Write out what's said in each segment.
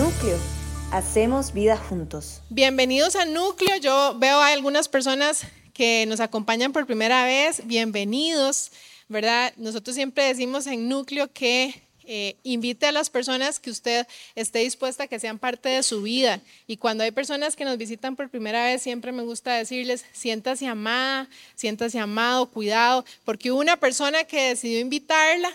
Núcleo. Hacemos vida juntos. Bienvenidos a Núcleo. Yo veo a algunas personas que nos acompañan por primera vez. Bienvenidos, ¿verdad? Nosotros siempre decimos en Núcleo que eh, invite a las personas que usted esté dispuesta a que sean parte de su vida. Y cuando hay personas que nos visitan por primera vez, siempre me gusta decirles, siéntase amada, siéntase amado, cuidado, porque hubo una persona que decidió invitarla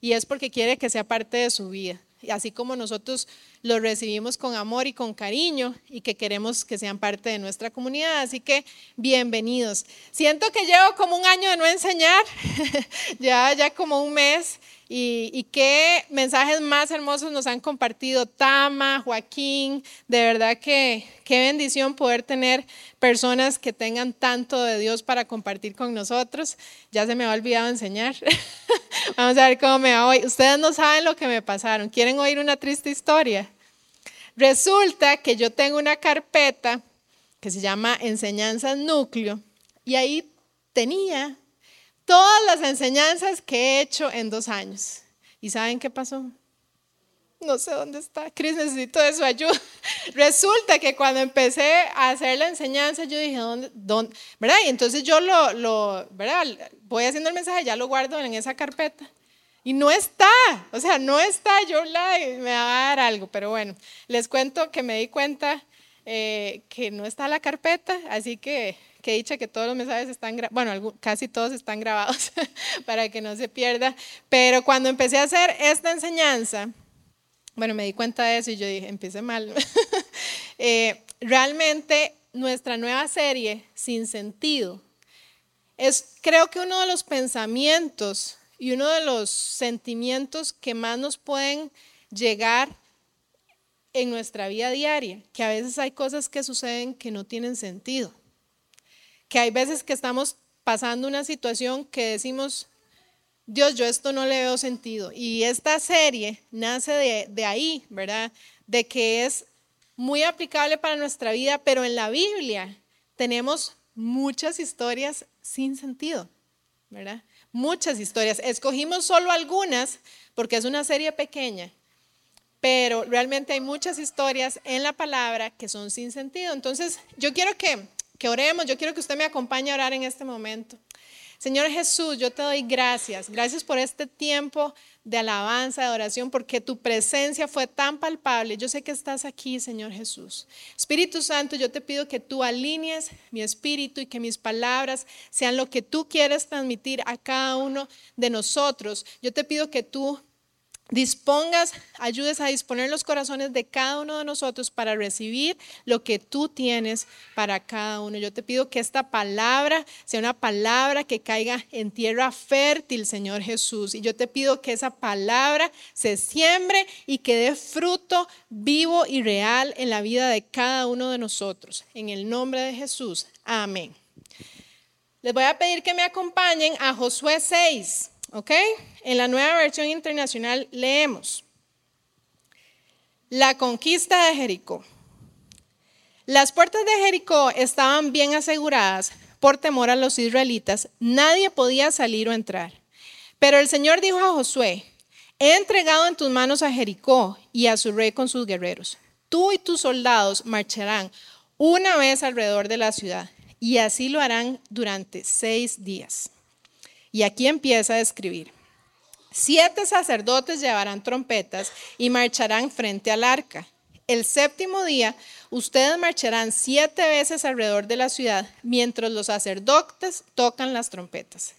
y es porque quiere que sea parte de su vida. Y así como nosotros los recibimos con amor y con cariño y que queremos que sean parte de nuestra comunidad. Así que bienvenidos. Siento que llevo como un año de no enseñar, ya, ya como un mes y, qué mensajes más hermosos nos han compartido Tama, Joaquín. De verdad que qué bendición poder tener personas que tengan tanto de Dios para compartir con nosotros. Ya se me ha olvidado enseñar. Vamos a ver cómo me va hoy. Ustedes no saben lo que me pasaron. ¿Quieren oír una triste historia? Resulta que yo tengo una carpeta que se llama Enseñanzas Núcleo y ahí tenía todas las enseñanzas que he hecho en dos años. ¿Y saben qué pasó? No sé dónde está. Cris, necesito de su ayuda. Resulta que cuando empecé a hacer la enseñanza, yo dije, ¿dónde? dónde? ¿Verdad? Y entonces yo lo, lo, ¿verdad? Voy haciendo el mensaje, ya lo guardo en esa carpeta. Y no está, o sea, no está, yo la, me va a dar algo, pero bueno, les cuento que me di cuenta eh, que no está la carpeta, así que que he dicho que todos los mensajes están, bueno, casi todos están grabados para que no se pierda, pero cuando empecé a hacer esta enseñanza, bueno, me di cuenta de eso y yo dije, empiece mal. Eh, realmente nuestra nueva serie, Sin Sentido, es creo que uno de los pensamientos y uno de los sentimientos que más nos pueden llegar en nuestra vida diaria, que a veces hay cosas que suceden que no tienen sentido que hay veces que estamos pasando una situación que decimos, Dios, yo esto no le veo sentido. Y esta serie nace de, ahí, ¿verdad? De que es muy aplicable para nuestra vida, pero en la Biblia tenemos muchas historias sin sentido, ¿verdad? Muchas historias. Escogimos solo algunas porque es una serie pequeña, pero realmente hay muchas historias en la palabra que son sin sentido. Entonces, yo quiero que que oremos. Yo quiero que usted me acompañe a orar en este momento. Señor Jesús, yo te doy gracias. Gracias por este tiempo de alabanza, de oración, porque tu presencia fue tan palpable. Yo sé que estás aquí, Señor Jesús. Espíritu Santo, yo te pido que tú alinees mi espíritu y que mis palabras sean lo que tú quieres transmitir a cada uno de nosotros. Yo te pido que tú dispongas, ayudes a disponer los corazones de cada uno de nosotros para recibir lo que tú tienes para cada uno. Yo te pido que esta palabra sea una palabra que caiga en tierra fértil, Señor Jesús. Y yo te pido que esa palabra se siembre y que dé fruto vivo y real en la vida de cada uno de nosotros. En el nombre de Jesús. Amén. Les voy a pedir que me acompañen a Josué 6. ¿Ok? En la nueva versión internacional leemos. La conquista de Jericó. Las puertas de Jericó estaban bien aseguradas por temor a los israelitas. Nadie podía salir o entrar. Pero el Señor dijo a Josué, he entregado en tus manos a Jericó y a su rey con sus guerreros. Tú y tus soldados marcharán una vez alrededor de la ciudad y así lo harán durante seis días. Y aquí empieza a escribir. Siete sacerdotes llevarán trompetas y marcharán frente al arca. El séptimo día, ustedes marcharán siete veces alrededor de la ciudad mientras los sacerdotes tocan las trompetas.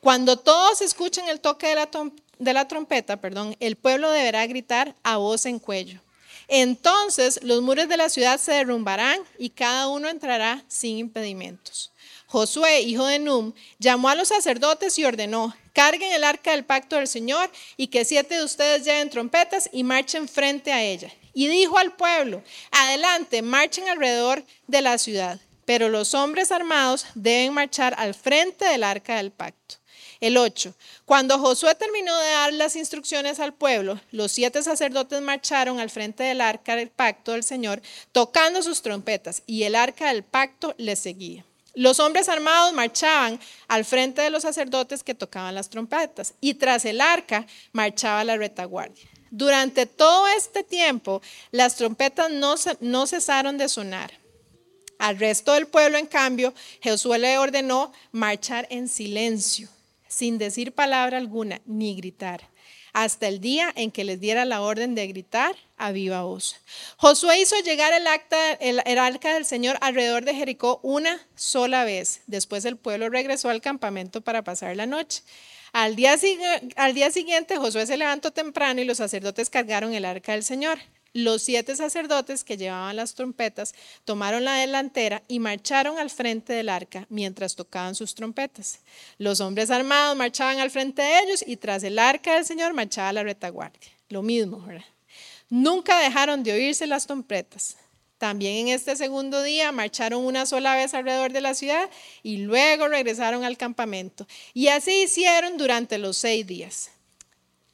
Cuando todos escuchen el toque de la, trompeta, perdón, el pueblo deberá gritar a voz en cuello. Entonces los muros de la ciudad se derrumbarán y cada uno entrará sin impedimentos. Josué, hijo de Num, llamó a los sacerdotes y ordenó, carguen el arca del pacto del Señor y que siete de ustedes lleven trompetas y marchen frente a ella. Y dijo al pueblo, adelante, marchen alrededor de la ciudad, pero los hombres armados deben marchar al frente del arca del pacto. El 8. Cuando Josué terminó de dar las instrucciones al pueblo, los siete sacerdotes marcharon al frente del arca del pacto del Señor, tocando sus trompetas, y el arca del pacto les seguía. Los hombres armados marchaban al frente de los sacerdotes que tocaban las trompetas y tras el arca marchaba la retaguardia. Durante todo este tiempo, las trompetas no, cesaron de sonar. Al resto del pueblo, en cambio, Josué le ordenó marchar en silencio, sin decir palabra alguna, ni gritar hasta el día en que les diera la orden de gritar a viva voz. Josué hizo llegar el, acta, el, arca del Señor alrededor de Jericó una sola vez. Después el pueblo regresó al campamento para pasar la noche. Al día, al día siguiente Josué se levantó temprano y los sacerdotes cargaron el arca del Señor. Los siete sacerdotes que llevaban las trompetas tomaron la delantera y marcharon al frente del arca mientras tocaban sus trompetas. Los hombres armados marchaban al frente de ellos y tras el arca del Señor marchaba la retaguardia. Lo mismo, ¿verdad? Nunca dejaron de oírse las trompetas. También en este segundo día marcharon una sola vez alrededor de la ciudad y luego regresaron al campamento. Y así hicieron durante los seis días.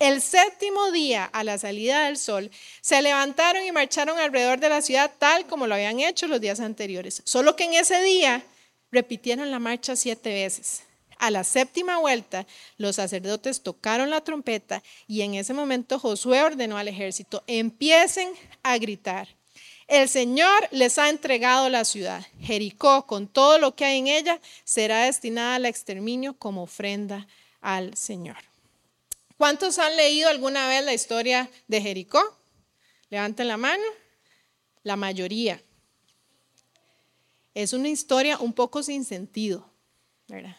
El séptimo día, a la salida del sol, se levantaron y marcharon alrededor de la ciudad tal como lo habían hecho los días anteriores. Solo que en ese día repitieron la marcha siete veces. A la séptima vuelta, los sacerdotes tocaron la trompeta y en ese momento Josué ordenó al ejército, empiecen a gritar. El Señor les ha entregado la ciudad. Jericó, con todo lo que hay en ella, será destinada al exterminio como ofrenda al Señor. ¿Cuántos han leído alguna vez la historia de Jericó? Levanten la mano. La mayoría. Es una historia un poco sin sentido, ¿verdad?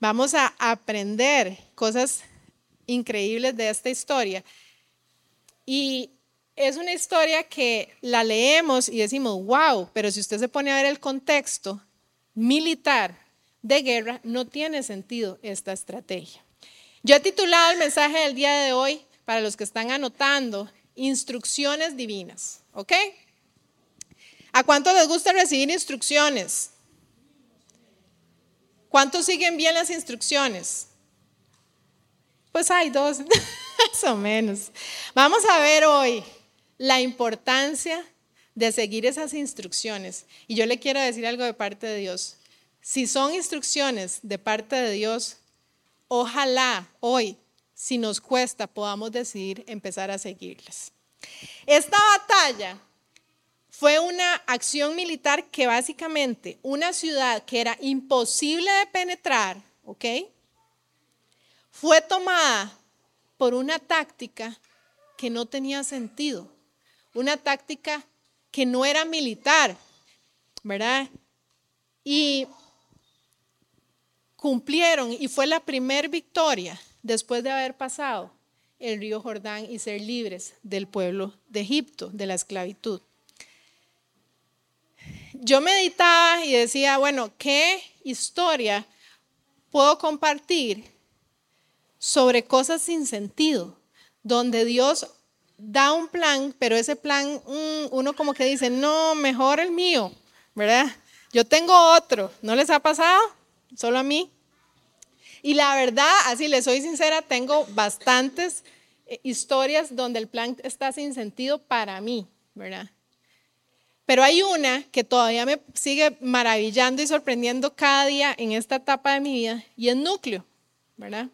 Vamos a aprender cosas increíbles de esta historia. Y es una historia que la leemos y decimos, wow, pero si usted se pone a ver el contexto militar de guerra, no tiene sentido esta estrategia. Yo he titulado el mensaje del día de hoy, para los que están anotando, instrucciones divinas, ¿ok? ¿A cuánto les gusta recibir instrucciones? ¿Cuántos siguen bien las instrucciones? Pues hay dos, más o menos. Vamos a ver hoy la importancia de seguir esas instrucciones. Y yo le quiero decir algo de parte de Dios. Si son instrucciones de parte de Dios, Ojalá hoy, si nos cuesta, podamos decidir empezar a seguirlas. Esta batalla fue una acción militar que básicamente una ciudad que era imposible de penetrar, ¿ok? Fue tomada por una táctica que no tenía sentido, una táctica que no era militar, ¿verdad? Y cumplieron y fue la primer victoria después de haber pasado el río Jordán y ser libres del pueblo de Egipto, de la esclavitud. Yo meditaba y decía, bueno, ¿qué historia puedo compartir sobre cosas sin sentido? Donde Dios da un plan, pero ese plan, mm, uno como que dice, no, mejor el mío, ¿verdad? Yo tengo otro, ¿no les ha pasado? Solo a mí. Y la verdad, así les soy sincera, tengo bastantes eh, historias donde el plan está sin sentido para mí, ¿verdad? Pero hay una que todavía me sigue maravillando y sorprendiendo cada día en esta etapa de mi vida y es núcleo, ¿verdad?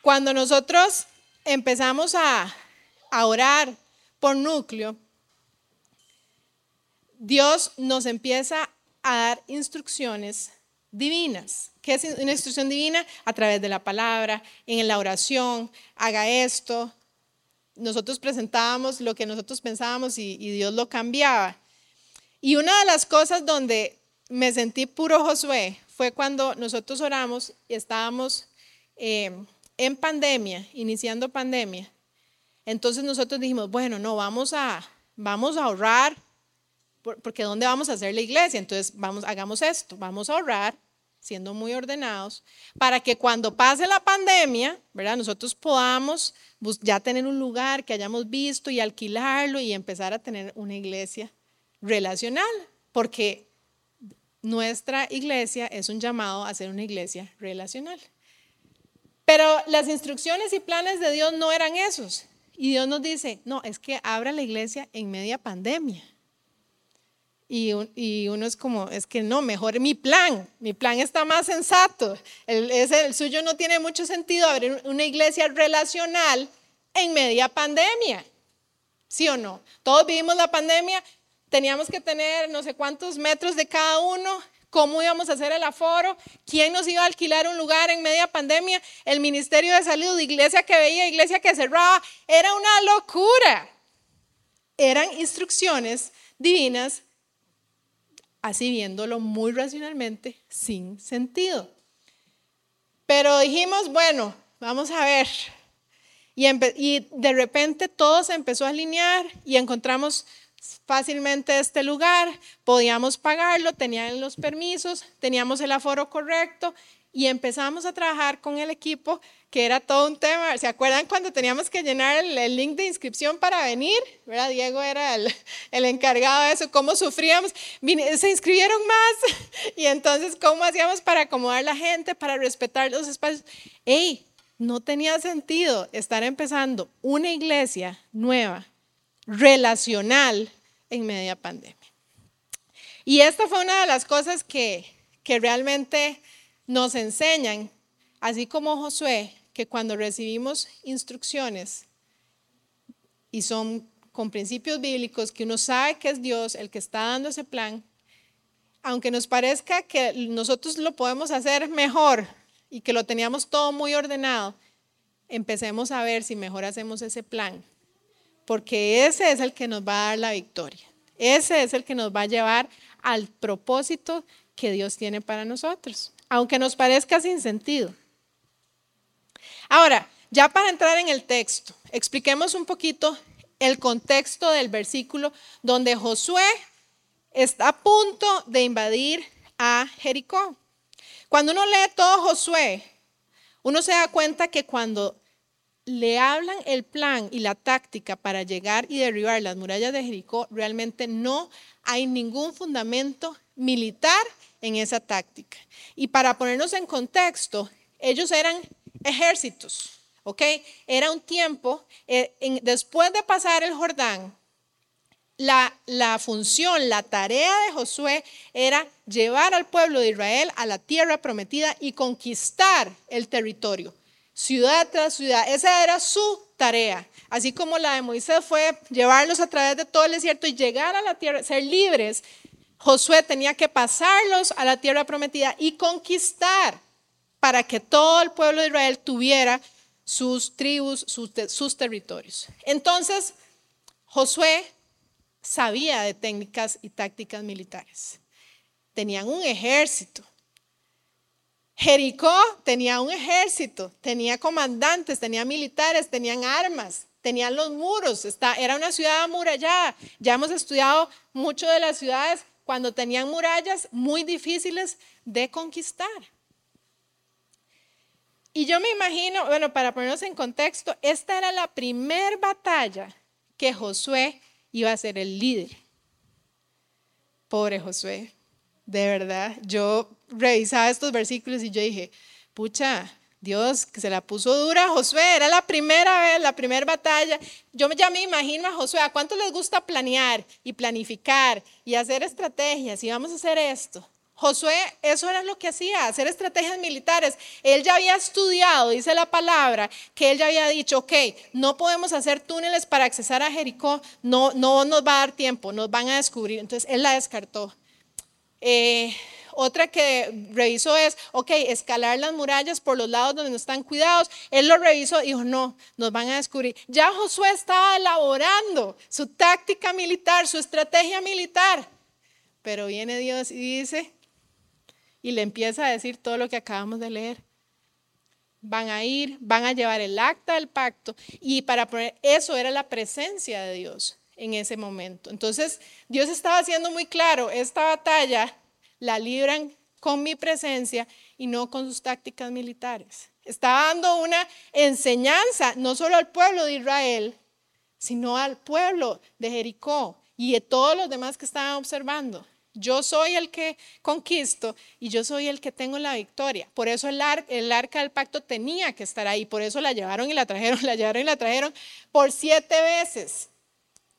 Cuando nosotros empezamos a, a orar por núcleo, Dios nos empieza a dar instrucciones divinas. ¿Qué es una instrucción divina? A través de la palabra, en la oración, haga esto. Nosotros presentábamos lo que nosotros pensábamos y, Dios lo cambiaba. Y una de las cosas donde me sentí puro Josué fue cuando nosotros oramos y estábamos eh, en pandemia, iniciando pandemia. Entonces nosotros dijimos, bueno, no, vamos a, vamos a ahorrar, porque ¿dónde vamos a hacer la iglesia? Entonces, vamos, hagamos esto, vamos a ahorrar siendo muy ordenados, para que cuando pase la pandemia, ¿verdad? Nosotros podamos ya tener un lugar que hayamos visto y alquilarlo y empezar a tener una iglesia relacional, porque nuestra iglesia es un llamado a ser una iglesia relacional. Pero las instrucciones y planes de Dios no eran esos. Y Dios nos dice, no, es que abra la iglesia en media pandemia. Y, uno es como, es que no, mejor mi plan, mi plan está más sensato. El, el suyo no tiene mucho sentido abrir una iglesia relacional en media pandemia. ¿Sí o no? Todos vivimos la pandemia, teníamos que tener no sé cuántos metros de cada uno, cómo íbamos a hacer el aforo, quién nos iba a alquilar un lugar en media pandemia, el Ministerio de Salud, iglesia que veía, iglesia que cerraba, era una locura. Eran instrucciones divinas, así viéndolo muy racionalmente, sin sentido. Pero dijimos, bueno, vamos a ver. Y, y de repente todo se empezó a alinear y encontramos fácilmente este lugar, podíamos pagarlo, tenían los permisos, teníamos el aforo correcto y empezamos a trabajar con el equipo, que era todo un tema. ¿Se acuerdan cuando teníamos que llenar el, link de inscripción para venir? ¿Verdad? Diego era el, el, encargado de eso, cómo sufríamos. Se inscribieron más y entonces cómo hacíamos para acomodar la gente, para respetar los espacios. ¡Ey! No tenía sentido estar empezando una iglesia nueva, relacional, en media pandemia. Y esta fue una de las cosas que, que realmente nos enseñan, así como Josué, que cuando recibimos instrucciones y son con principios bíblicos, que uno sabe que es Dios el que está dando ese plan, aunque nos parezca que nosotros lo podemos hacer mejor y que lo teníamos todo muy ordenado, empecemos a ver si mejor hacemos ese plan porque ese es el que nos va a dar la victoria. Ese es el que nos va a llevar al propósito que Dios tiene para nosotros, aunque nos parezca sin sentido. Ahora, ya para entrar en el texto, expliquemos un poquito el contexto del versículo donde Josué está a punto de invadir a Jericó. Cuando uno lee todo Josué, uno se da cuenta que cuando le hablan el plan y la táctica para llegar y derribar las murallas de Jericó, realmente no hay ningún fundamento militar en esa táctica. Y para ponernos en contexto, ellos eran ejércitos, ¿ok? Era un tiempo, eh, después de pasar el Jordán, la, la, función, la tarea de Josué era llevar al pueblo de Israel a la tierra prometida y conquistar el territorio ciudad tras ciudad. Esa era su tarea. Así como la de Moisés fue llevarlos a través de todo el desierto y llegar a la tierra, ser libres, Josué tenía que pasarlos a la tierra prometida y conquistar para que todo el pueblo de Israel tuviera sus tribus, sus, territorios. Entonces, Josué sabía de técnicas y tácticas militares. Tenían un ejército Jericó tenía un ejército, tenía comandantes, tenía militares, tenían armas, tenían los muros, era una ciudad amurallada. Ya hemos estudiado mucho de las ciudades cuando tenían murallas muy difíciles de conquistar. Y yo me imagino, bueno, para ponernos en contexto, esta era la primer batalla que Josué iba a ser el líder. Pobre Josué, de verdad, yo revisaba estos versículos y yo dije, pucha, Dios que se la puso dura a Josué, era la primera vez, la primera batalla. Yo ya me imagino a Josué, ¿a cuánto les gusta planear y planificar y hacer estrategias y vamos a hacer esto? Josué, eso era lo que hacía, hacer estrategias militares. Él ya había estudiado, dice la palabra, que él ya había dicho, ok, no podemos hacer túneles para accesar a Jericó, no, no nos va a dar tiempo, nos van a descubrir. Entonces él la descartó. Eh, otra que revisó es, ok, escalar las murallas por los lados donde no están cuidados. Él lo revisó y dijo, no, nos van a descubrir. Ya Josué estaba elaborando su táctica militar, su estrategia militar. Pero viene Dios y dice, y le empieza a decir todo lo que acabamos de leer. Van a ir, van a llevar el acta del pacto. Y para poner, eso era la presencia de Dios en ese momento. Entonces, Dios estaba haciendo muy claro, esta batalla la libran con mi presencia y no con sus tácticas militares. Estaba dando una enseñanza no solo al pueblo de Israel, sino al pueblo de Jericó y a todos los demás que estaban observando. Yo soy el que conquisto y yo soy el que tengo la victoria. Por eso el, arca del pacto tenía que estar ahí. Por eso la llevaron y la trajeron, la llevaron y la trajeron por siete veces.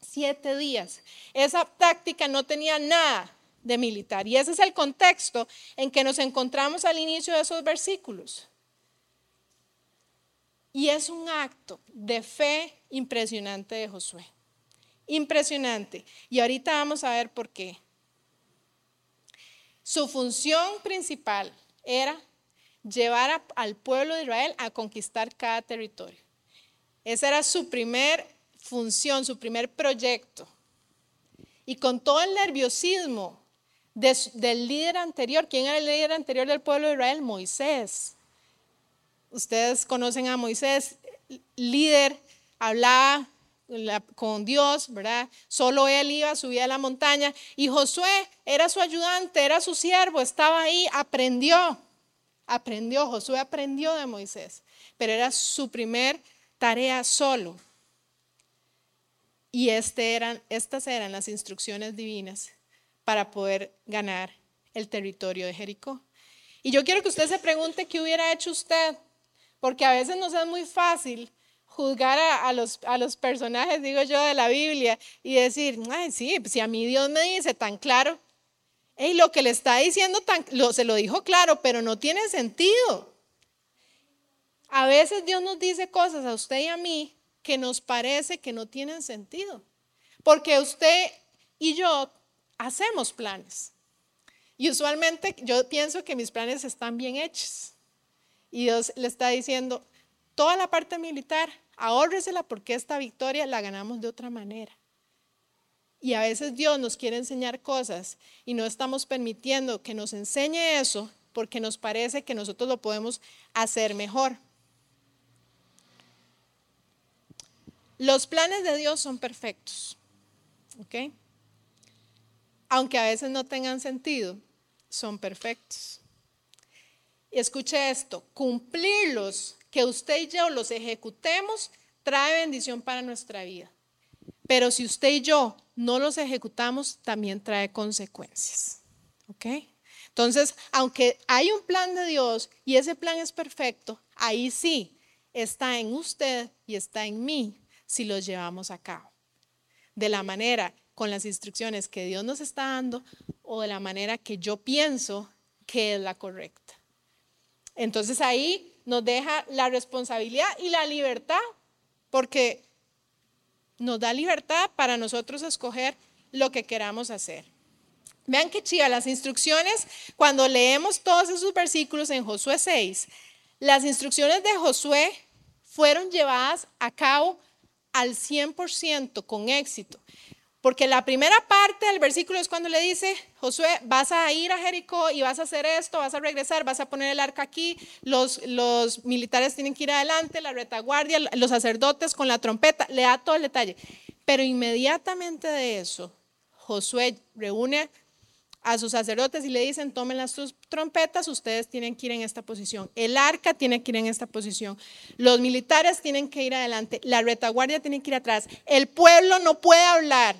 Siete días. Esa táctica no tenía nada de militar. Y ese es el contexto en que nos encontramos al inicio de esos versículos. Y es un acto de fe impresionante de Josué. Impresionante. Y ahorita vamos a ver por qué. Su función principal era llevar al pueblo de Israel a conquistar cada territorio. Esa era su primer función, su primer proyecto. Y con todo el nerviosismo del líder anterior, ¿quién era el líder anterior del pueblo de Israel? Moisés. Ustedes conocen a Moisés, líder, hablaba con Dios, ¿verdad? Solo él iba, subía a la montaña y Josué era su ayudante, era su siervo, estaba ahí, aprendió, aprendió, Josué aprendió de Moisés, pero era su primer tarea solo. Y este estas eran las instrucciones divinas para poder ganar el territorio de Jericó. Y yo quiero que usted se pregunte qué hubiera hecho usted, porque a veces nos es muy fácil juzgar a, los, personajes, digo yo, de la Biblia y decir, ay, sí, pues si a mí Dios me dice tan claro, y lo que le está diciendo tan, lo, se lo dijo claro, pero no tiene sentido. A veces Dios nos dice cosas a usted y a mí que nos parece que no tienen sentido, porque usted y yo hacemos planes. Y usualmente yo pienso que mis planes están bien hechos. Y Dios le está diciendo, toda la parte militar, ahórresela porque esta victoria la ganamos de otra manera. Y a veces Dios nos quiere enseñar cosas y no estamos permitiendo que nos enseñe eso porque nos parece que nosotros lo podemos hacer mejor. Los planes de Dios son perfectos, ¿ok? Aunque a veces no tengan sentido, son perfectos. Y escuche esto, cumplirlos que usted y yo los ejecutemos trae bendición para nuestra vida. Pero si usted y yo no los ejecutamos, también trae consecuencias. ¿Ok? Entonces, aunque hay un plan de Dios y ese plan es perfecto, ahí sí está en usted y está en mí si los llevamos a cabo. De la manera, con las instrucciones que Dios nos está dando o de la manera que yo pienso que es la correcta. Entonces ahí nos deja la responsabilidad y la libertad, porque nos da libertad para nosotros escoger lo que queramos hacer. Vean qué chiva, las instrucciones, cuando leemos todos esos versículos en Josué 6, las instrucciones de Josué fueron llevadas a cabo al 100% con éxito. Porque la primera parte del versículo es cuando le dice, Josué, vas a ir a Jericó y vas a hacer esto, vas a regresar, vas a poner el arca aquí, los, los militares tienen que ir adelante, la retaguardia, los sacerdotes con la trompeta, le da todo el detalle. Pero inmediatamente de eso, Josué reúne a sus sacerdotes y le dicen, tomen las sus trompetas, ustedes tienen que ir en esta posición. El arca tiene que ir en esta posición. Los militares tienen que ir adelante. La retaguardia tiene que ir atrás. El pueblo no puede hablar.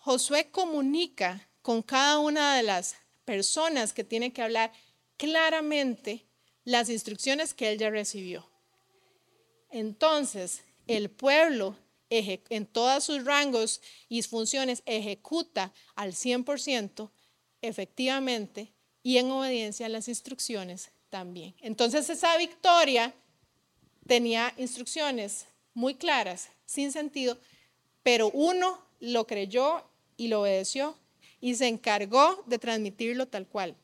Josué comunica con cada una de las personas que tiene que hablar claramente las instrucciones que él ya recibió. Entonces, el pueblo en todos sus rangos y funciones ejecuta al 100% efectivamente y en obediencia a las instrucciones también. Entonces esa victoria tenía instrucciones muy claras, sin sentido, pero uno lo creyó y lo obedeció y se encargó de transmitirlo tal cual.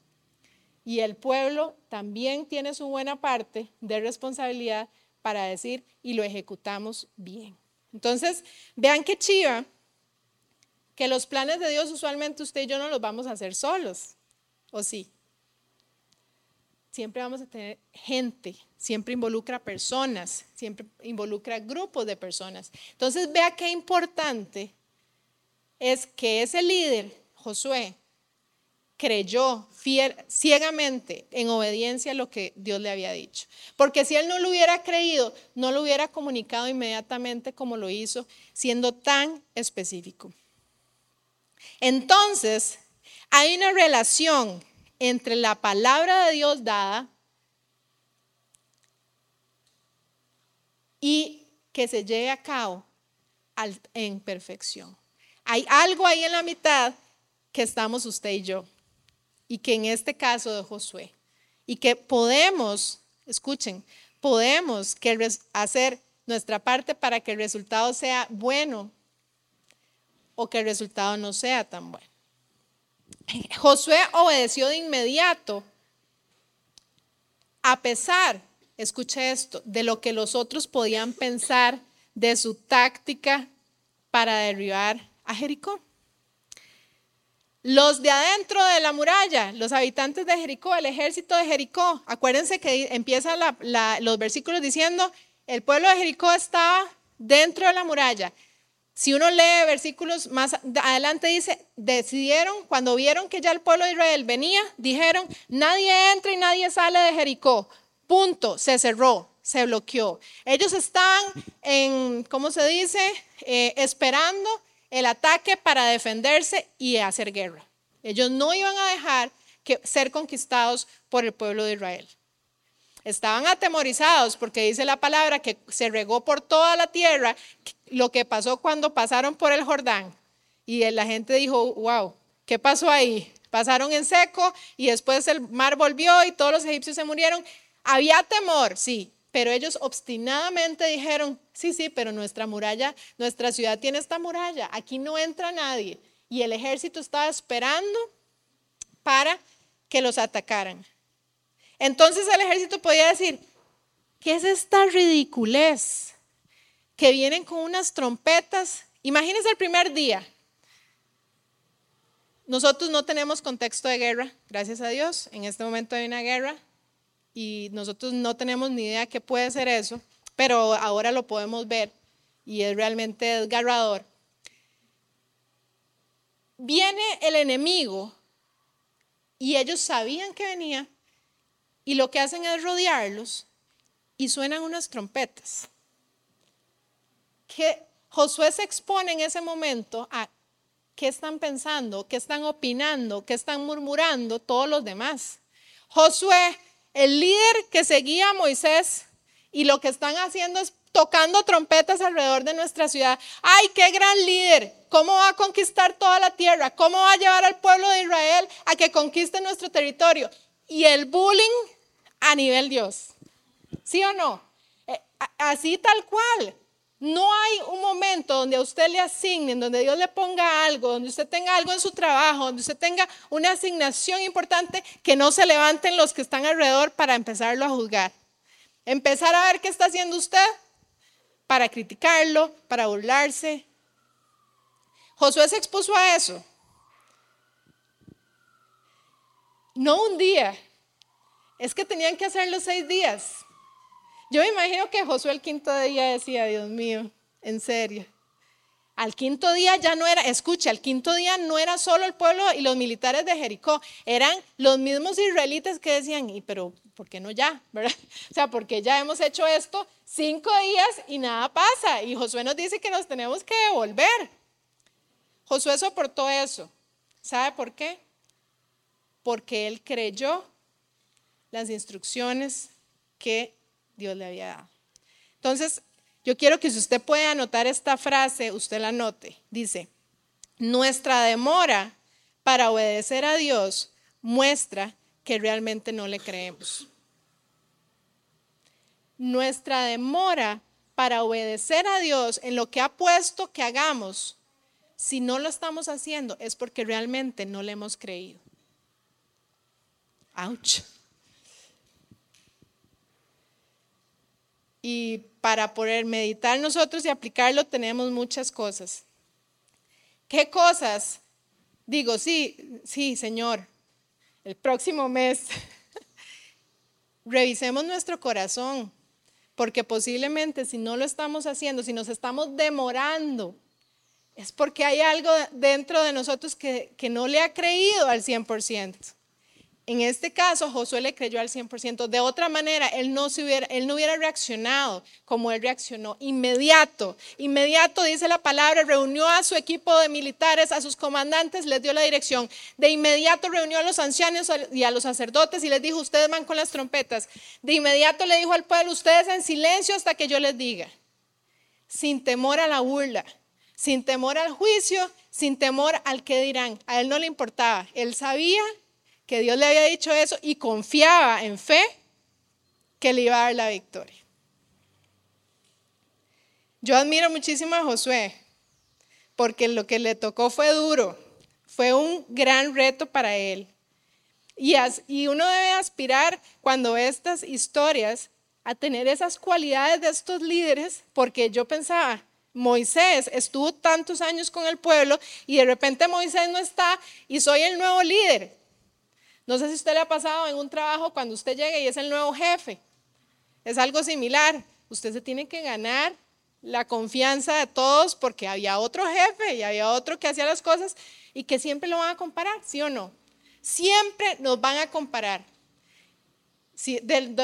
Y el pueblo también tiene su buena parte de responsabilidad para decir y lo ejecutamos bien. Entonces, vean qué chiva que los planes de Dios usualmente usted y yo no los vamos a hacer solos, ¿o sí? Siempre vamos a tener gente, siempre involucra personas, siempre involucra grupos de personas. Entonces, vea qué importante es que ese líder, Josué, creyó ciegamente en obediencia a lo que Dios le había dicho. Porque si él no lo hubiera creído, no lo hubiera comunicado inmediatamente como lo hizo, siendo tan específico. Entonces, hay una relación entre la palabra de Dios dada y que se lleve a cabo en perfección. Hay algo ahí en la mitad que estamos usted y yo, y que en este caso de Josué, y que podemos, escuchen, podemos hacer nuestra parte para que el resultado sea bueno o que el resultado no sea tan bueno. Josué obedeció de inmediato, a pesar, escuche esto, de lo que los otros podían pensar de su táctica para derribar a Jericó. Los de adentro de la muralla, los habitantes de Jericó, el ejército de Jericó, acuérdense que empiezan los versículos diciendo, el pueblo de Jericó estaba dentro de la muralla. Si uno lee versículos más adelante dice, decidieron, cuando vieron que ya el pueblo de Israel venía, dijeron, nadie entra y nadie sale de Jericó. Punto, se cerró, se bloqueó. Ellos estaban en, ¿cómo se dice? Eh, esperando el ataque para defenderse y hacer guerra. Ellos no iban a dejar que, ser conquistados por el pueblo de Israel. Estaban atemorizados porque dice la palabra que se regó por toda la tierra lo que pasó cuando pasaron por el Jordán. Y la gente dijo, wow, ¿qué pasó ahí? Pasaron en seco y después el mar volvió y todos los egipcios se murieron. Había temor, sí, pero ellos obstinadamente dijeron, sí, sí, pero nuestra muralla, nuestra ciudad tiene esta muralla, aquí no entra nadie. Y el ejército estaba esperando para que los atacaran. Entonces el ejército podía decir, ¿qué es esta ridiculez? que vienen con unas trompetas. Imagínense el primer día. Nosotros no tenemos contexto de guerra, gracias a Dios. En este momento hay una guerra y nosotros no tenemos ni idea qué puede ser eso, pero ahora lo podemos ver y es realmente desgarrador. Viene el enemigo y ellos sabían que venía y lo que hacen es rodearlos y suenan unas trompetas que Josué se expone en ese momento a qué están pensando, qué están opinando, qué están murmurando todos los demás. Josué, el líder que seguía a Moisés y lo que están haciendo es tocando trompetas alrededor de nuestra ciudad. ¡Ay, qué gran líder! ¿Cómo va a conquistar toda la tierra? ¿Cómo va a llevar al pueblo de Israel a que conquiste nuestro territorio? Y el bullying a nivel Dios. ¿Sí o no? Eh, así tal cual. No hay un momento donde a usted le asignen, donde Dios le ponga algo, donde usted tenga algo en su trabajo, donde usted tenga una asignación importante, que no se levanten los que están alrededor para empezarlo a juzgar. Empezar a ver qué está haciendo usted para criticarlo, para burlarse. Josué se expuso a eso. No un día, es que tenían que hacerlo seis días. Yo me imagino que Josué el quinto día decía, Dios mío, en serio. Al quinto día ya no era, escucha, al quinto día no era solo el pueblo y los militares de Jericó, eran los mismos israelitas que decían, y pero ¿por qué no ya? O sea, porque ya hemos hecho esto cinco días y nada pasa. Y Josué nos dice que nos tenemos que devolver. Josué soportó eso. ¿Sabe por qué? Porque él creyó las instrucciones que Dios le había dado. Entonces, yo quiero que si usted puede anotar esta frase, usted la anote. Dice, nuestra demora para obedecer a Dios muestra que realmente no le creemos. Nuestra demora para obedecer a Dios en lo que ha puesto que hagamos, si no lo estamos haciendo, es porque realmente no le hemos creído. Ouch. Y para poder meditar nosotros y aplicarlo tenemos muchas cosas. ¿Qué cosas? Digo, sí, sí, Señor, el próximo mes revisemos nuestro corazón, porque posiblemente si no lo estamos haciendo, si nos estamos demorando, es porque hay algo dentro de nosotros que, que no le ha creído al 100%. En este caso, Josué le creyó al 100%. De otra manera, él no, se hubiera, él no hubiera reaccionado como él reaccionó. Inmediato, inmediato, dice la palabra, reunió a su equipo de militares, a sus comandantes, les dio la dirección. De inmediato reunió a los ancianos y a los sacerdotes y les dijo, ustedes van con las trompetas. De inmediato le dijo al pueblo, ustedes en silencio hasta que yo les diga. Sin temor a la burla, sin temor al juicio, sin temor al que dirán. A él no le importaba. Él sabía que Dios le había dicho eso y confiaba en fe que le iba a dar la victoria. Yo admiro muchísimo a Josué porque lo que le tocó fue duro, fue un gran reto para él. Y, uno debe aspirar cuando ve estas historias a tener esas cualidades de estos líderes, porque yo pensaba, Moisés estuvo tantos años con el pueblo y de repente Moisés no está y soy el nuevo líder. No sé si usted le ha pasado en un trabajo cuando usted llega y es el nuevo jefe. Es algo similar. Usted se tiene que ganar la confianza de todos porque había otro jefe y había otro que hacía las cosas y que siempre lo van a comparar, ¿sí o no? Siempre nos van a comparar. Si, de,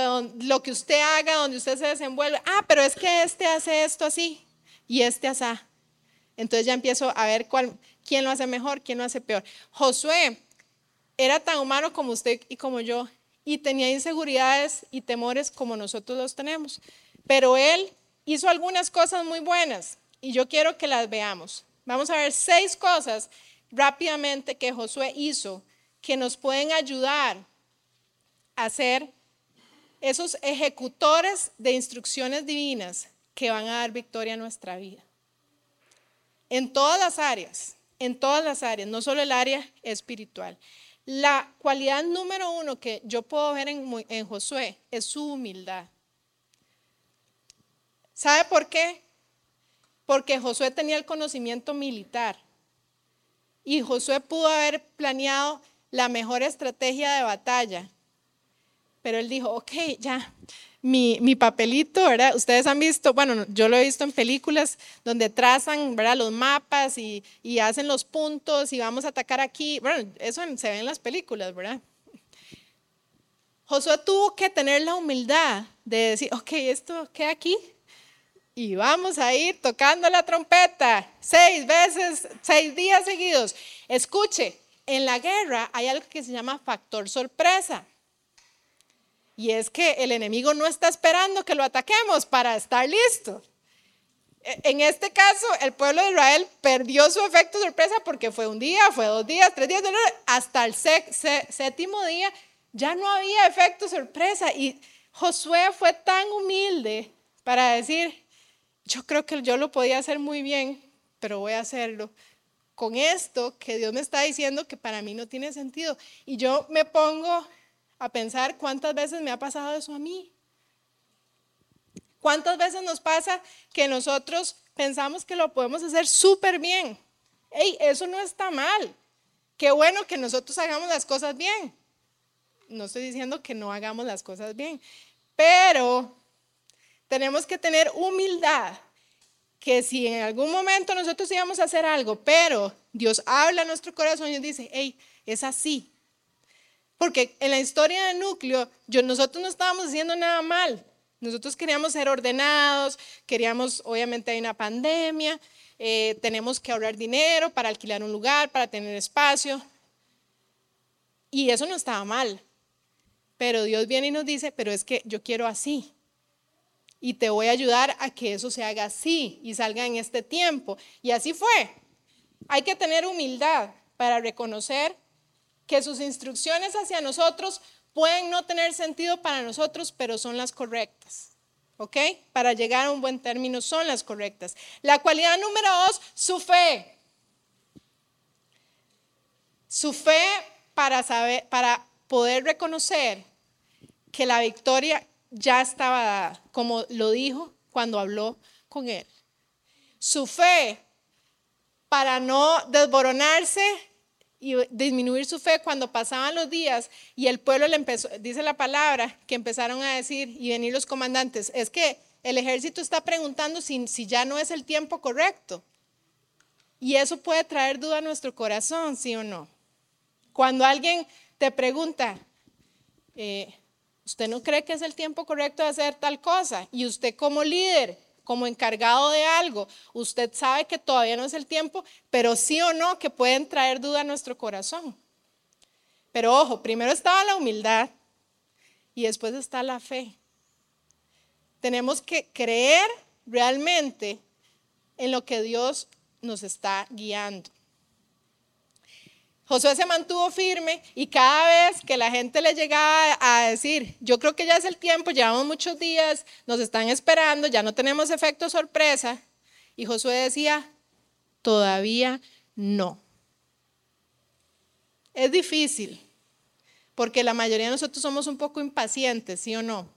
lo que usted haga, donde usted se desenvuelve. Ah, pero es que este hace esto así y este asá. Entonces ya empiezo a ver quién lo hace mejor, quién lo hace peor. Josué era tan humano como usted y como yo y tenía inseguridades y temores como nosotros los tenemos. Pero él hizo algunas cosas muy buenas y yo quiero que las veamos. Vamos a ver seis cosas rápidamente que Josué hizo que nos pueden ayudar a ser esos ejecutores de instrucciones divinas que van a dar victoria a nuestra vida. En todas las áreas, en todas las áreas, no solo el área espiritual. La cualidad número uno que yo puedo ver en, Josué es su humildad. ¿Sabe por qué? Porque Josué tenía el conocimiento militar y Josué pudo haber planeado la mejor estrategia de batalla. Pero él dijo, ok, ya, mi, papelito, ¿verdad? Ustedes han visto, bueno, yo lo he visto en películas donde trazan, ¿verdad? Los mapas y, hacen los puntos y vamos a atacar aquí. Bueno, eso se ve en las películas, ¿verdad? Josué tuvo que tener la humildad de decir, ok, esto queda aquí y vamos a ir tocando la trompeta seis veces, seis días seguidos. Escuche, en la guerra hay algo que se llama factor sorpresa. Y es que el enemigo no está esperando que lo ataquemos para estar listo. E, en este caso, el pueblo de Israel perdió su efecto sorpresa porque fue un día, fue dos días, tres días, hasta el séptimo día ya no había efecto sorpresa. Y Josué fue tan humilde para decir, yo creo que yo lo podía hacer muy bien, pero voy a hacerlo con esto que Dios me está diciendo que para mí no tiene sentido. Y yo me pongo a pensar cuántas veces me ha pasado eso a mí. ¿Cuántas veces nos pasa que nosotros pensamos que lo podemos hacer súper bien? ¡Ey, eso no está mal! Qué bueno que nosotros hagamos las cosas bien. No estoy diciendo que no hagamos las cosas bien, pero tenemos que tener humildad que si en algún momento nosotros íbamos a hacer algo, pero Dios habla a nuestro corazón y dice, hey, es así, porque en la historia del núcleo, nosotros no estábamos haciendo nada mal. Nosotros queríamos ser ordenados, queríamos, obviamente hay una pandemia, eh, tenemos que ahorrar dinero para alquilar un lugar, para tener espacio. Y eso no estaba mal. Pero Dios viene y nos dice, pero es que yo quiero así. Y te voy a ayudar a que eso se haga así y salga en este tiempo. Y así fue. Hay que tener humildad para reconocer que sus instrucciones hacia nosotros pueden no tener sentido para nosotros, pero son las correctas. ¿Ok? Para llegar a un buen término son las correctas. La cualidad número dos, su fe. Su fe para saber, para poder reconocer que la victoria ya estaba dada, como lo dijo cuando habló con él. Su fe para no desboronarse y disminuir su fe cuando pasaban los días y el pueblo le empezó, dice la palabra, que empezaron a decir y venir los comandantes, es que el ejército está preguntando si, si ya no es el tiempo correcto. Y eso puede traer duda a nuestro corazón, sí o no. Cuando alguien te pregunta, eh, ¿usted no cree que es el tiempo correcto de hacer tal cosa? Y usted como líder como encargado de algo, usted sabe que todavía no es el tiempo, pero sí o no que pueden traer duda a nuestro corazón. Pero ojo, primero estaba la humildad y después está la fe. Tenemos que creer realmente en lo que Dios nos está guiando. Josué se mantuvo firme y cada vez que la gente le llegaba a decir, yo creo que ya es el tiempo, llevamos muchos días, nos están esperando, ya no tenemos efecto sorpresa, y Josué decía, todavía no. Es difícil, porque la mayoría de nosotros somos un poco impacientes, ¿sí o no?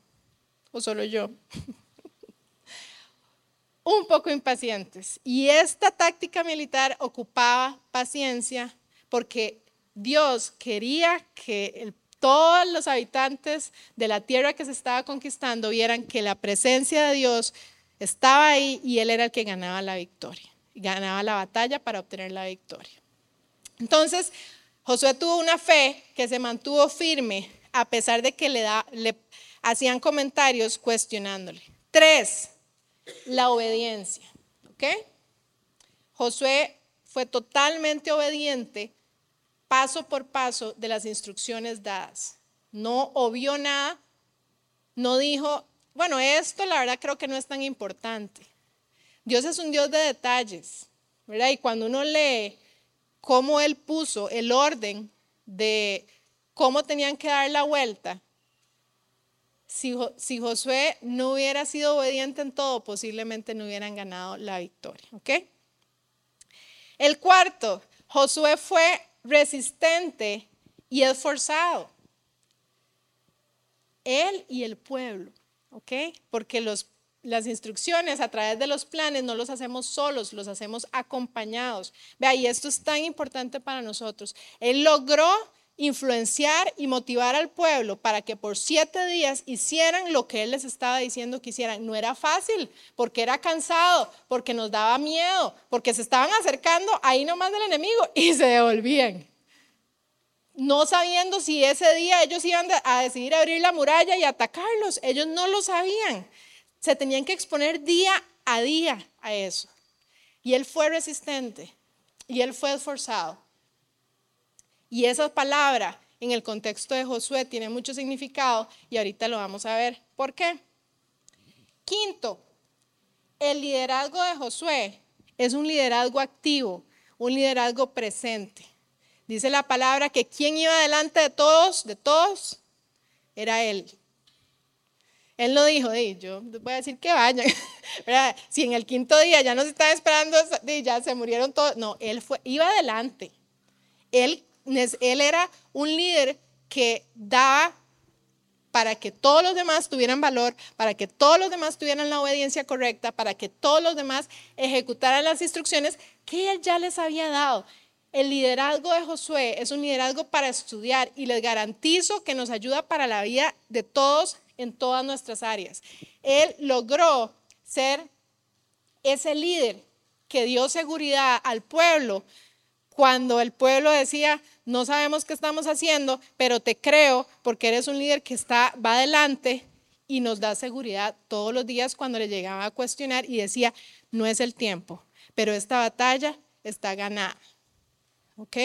¿O solo yo? un poco impacientes. Y esta táctica militar ocupaba paciencia porque Dios quería que todos los habitantes de la tierra que se estaba conquistando vieran que la presencia de Dios estaba ahí y Él era el que ganaba la victoria, ganaba la batalla para obtener la victoria. Entonces, Josué tuvo una fe que se mantuvo firme a pesar de que le, le hacían comentarios cuestionándole. Tres, la obediencia. ¿Ok? Josué fue totalmente obediente paso por paso de las instrucciones dadas. No obvió nada, no dijo, bueno, esto la verdad creo que no es tan importante. Dios es un Dios de detalles, ¿verdad? Y cuando uno lee cómo Él puso el orden de cómo tenían que dar la vuelta, si, si, Josué no hubiera sido obediente en todo, posiblemente no hubieran ganado la victoria. ¿Ok? El cuarto, Josué fue resistente y esforzado. Él y el pueblo, ¿ok? Porque los, las instrucciones a través de los planes no los hacemos solos, los hacemos acompañados. Vea, y esto es tan importante para nosotros. Él logró influenciar y motivar al pueblo para que por siete días hicieran lo que él les estaba diciendo que hicieran. No era fácil, porque era cansado, porque nos daba miedo, porque se estaban acercando ahí nomás del enemigo y se devolvían. No sabiendo si ese día ellos iban a decidir abrir la muralla y atacarlos. Ellos no lo sabían. Se tenían que exponer día a día a eso. Y él fue resistente y él fue esforzado. Y esa palabra en el contexto de Josué tiene mucho significado y ahorita lo vamos a ver. ¿Por qué? Quinto, el liderazgo de Josué es un liderazgo activo, un liderazgo presente. Dice la palabra que quien iba delante de todos, de todos, era él. Él no dijo, yo voy a decir que vayan. Si en el quinto día ya nos estaban esperando, ya se murieron todos. No, él fue, iba adelante. Él él era un líder que daba para que todos los demás tuvieran valor, para que todos los demás tuvieran la obediencia correcta, para que todos los demás ejecutaran las instrucciones que él ya les había dado. El liderazgo de Josué es un liderazgo para estudiar y les garantizo que nos ayuda para la vida de todos en todas nuestras áreas. Él logró ser ese líder que dio seguridad al pueblo cuando el pueblo decía, no sabemos qué estamos haciendo, pero te creo porque eres un líder que está, va adelante y nos da seguridad todos los días cuando le llegaba a cuestionar y decía, no es el tiempo, pero esta batalla está ganada. ¿Ok?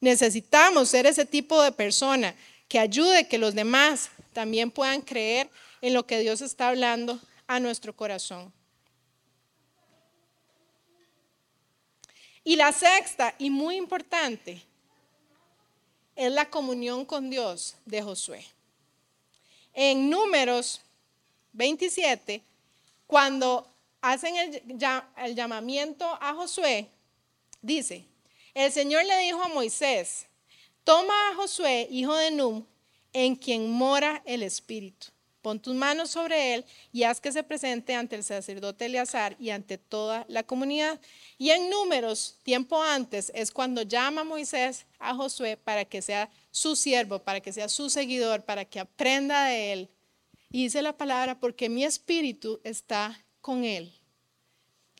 Necesitamos ser ese tipo de persona que ayude que los demás también puedan creer en lo que Dios está hablando a nuestro corazón. Y la sexta, y muy importante, es la comunión con Dios de Josué. En números 27, cuando hacen el, llamamiento a Josué, dice, el Señor le dijo a Moisés, toma a Josué, hijo de Num, en quien mora el Espíritu Pon tus manos sobre él y haz que se presente ante el sacerdote Eleazar y ante toda la comunidad. Y en números, tiempo antes, es cuando llama Moisés a Josué para que sea su siervo, para que sea su seguidor, para que aprenda de él. Y dice la palabra, porque mi espíritu está con él.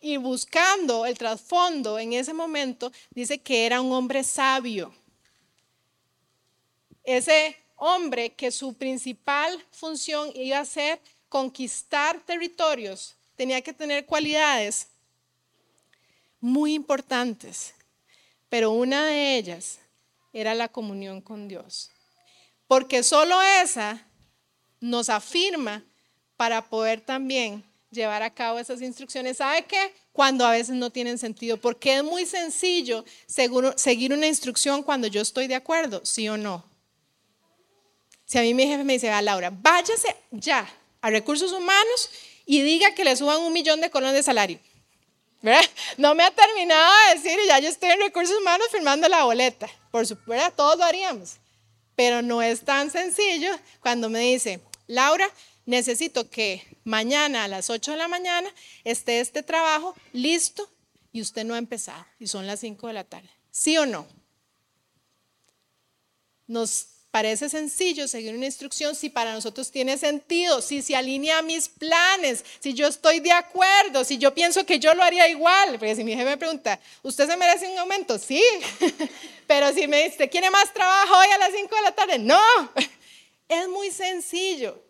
Y buscando el trasfondo en ese momento, dice que era un hombre sabio. Ese hombre que su principal función iba a ser conquistar territorios, tenía que tener cualidades muy importantes, pero una de ellas era la comunión con Dios. Porque solo esa nos afirma para poder también llevar a cabo esas instrucciones. ¿Sabe qué? cuando a veces no tienen sentido, porque es muy sencillo seguir una instrucción cuando yo estoy de acuerdo, sí o no. Si a mí mi jefe me dice, a Laura, váyase ya a recursos humanos y diga que le suban un millón de colones de salario. ¿Verdad? No me ha terminado de decir y ya yo estoy en recursos humanos firmando la boleta. Por supuesto, todos lo haríamos. Pero no es tan sencillo cuando me dice, Laura, necesito que mañana a las 8 de la mañana esté este trabajo listo y usted no ha empezado y son las 5 de la tarde. ¿Sí o no? Nos parece sencillo seguir una instrucción si para nosotros tiene sentido, si se alinea a mis planes, si yo estoy de acuerdo, si yo pienso que yo lo haría igual. Porque si mi jefe me pregunta, ¿usted se merece un aumento? Sí. Pero si me dice, ¿quiere más trabajo hoy a las 5 de la tarde? No. Es muy sencillo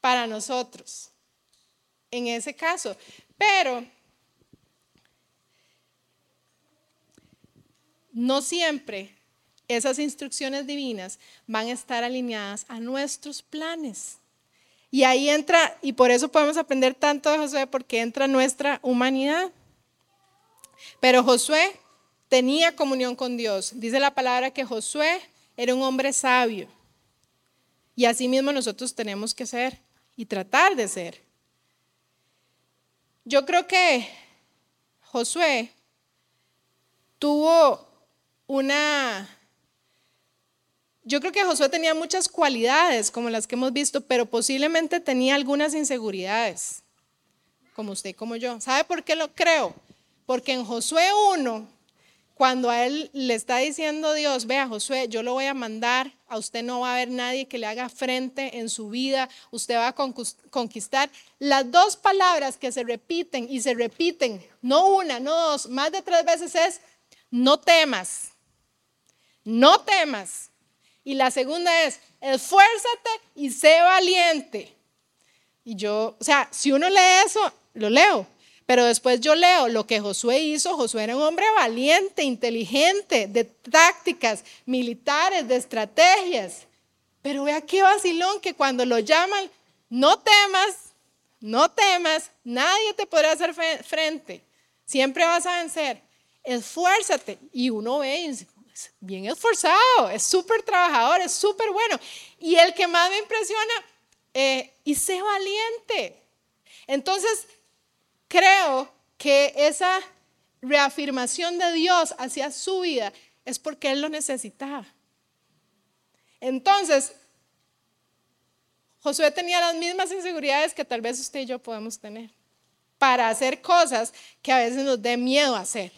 para nosotros en ese caso. Pero no siempre esas instrucciones divinas van a estar alineadas a nuestros planes. Y ahí entra, y por eso podemos aprender tanto de Josué, porque entra nuestra humanidad. Pero Josué tenía comunión con Dios. Dice la palabra que Josué era un hombre sabio. Y así mismo nosotros tenemos que ser y tratar de ser. Yo creo que Josué tuvo una... Yo creo que Josué tenía muchas cualidades como las que hemos visto, pero posiblemente tenía algunas inseguridades, como usted como yo. ¿Sabe por qué lo creo? Porque en Josué 1 cuando a él le está diciendo Dios, vea Josué, yo lo voy a mandar, a usted no va a haber nadie que le haga frente en su vida, usted va a conquistar. Las dos palabras que se repiten y se repiten, no una, no dos, más de tres veces es, no temas, no temas. Y la segunda es, esfuérzate y sé valiente. Y yo, o sea, si uno lee eso, lo leo. Pero después yo leo lo que Josué hizo. Josué era un hombre valiente, inteligente, de tácticas militares, de estrategias. Pero vea qué vacilón que cuando lo llaman, no temas, no temas, nadie te podrá hacer frente. Siempre vas a vencer. Esfuérzate. Y uno ve y bien esforzado, es súper trabajador, es súper bueno. Y el que más me impresiona, eh, y sé valiente. Entonces, creo que esa reafirmación de Dios hacia su vida es porque Él lo necesitaba. Entonces, Josué tenía las mismas inseguridades que tal vez usted y yo podemos tener para hacer cosas que a veces nos dé miedo hacer.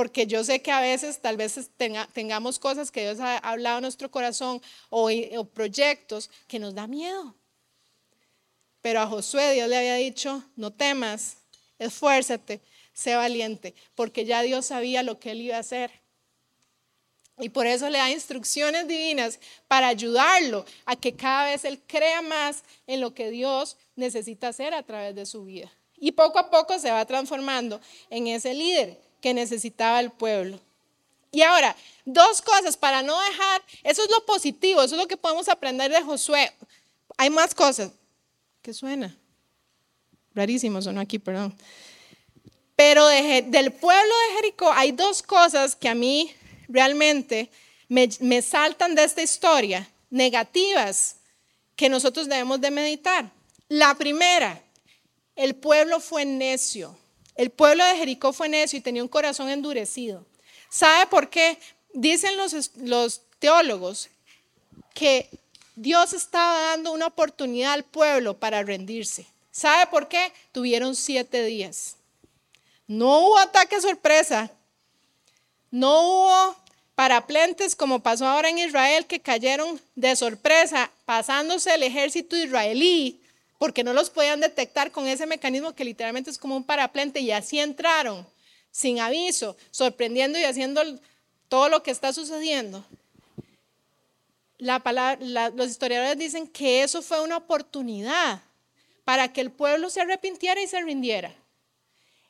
Porque yo sé que a veces tal vez tengamos cosas que Dios ha hablado en nuestro corazón o, o proyectos que nos da miedo. Pero a Josué Dios le había dicho, no temas, esfuérzate, sé valiente, porque ya Dios sabía lo que él iba a hacer. Y por eso le da instrucciones divinas para ayudarlo a que cada vez él crea más en lo que Dios necesita hacer a través de su vida. Y poco a poco se va transformando en ese líder que necesitaba el pueblo. Y ahora, dos cosas para no dejar, eso es lo positivo, eso es lo que podemos aprender de Josué. Hay más cosas. ¿Qué suena? Rarísimo sonó aquí, perdón. Pero del pueblo de Jericó hay dos cosas que a mí realmente me, me saltan de esta historia, negativas, que nosotros debemos de meditar. La primera, el pueblo fue necio. El pueblo de Jericó fue necio y tenía un corazón endurecido. ¿Sabe por qué? Dicen los, teólogos que Dios estaba dando una oportunidad al pueblo para rendirse. ¿Sabe por qué? Tuvieron siete días. No hubo ataque sorpresa. No hubo paraplentes como pasó ahora en Israel que cayeron de sorpresa pasándose el ejército israelí porque no los podían detectar con ese mecanismo que literalmente es como un paraplente y así entraron sin aviso, sorprendiendo y haciendo todo lo que está sucediendo los historiadores dicen que eso fue una oportunidad para que el pueblo se arrepintiera y se rindiera.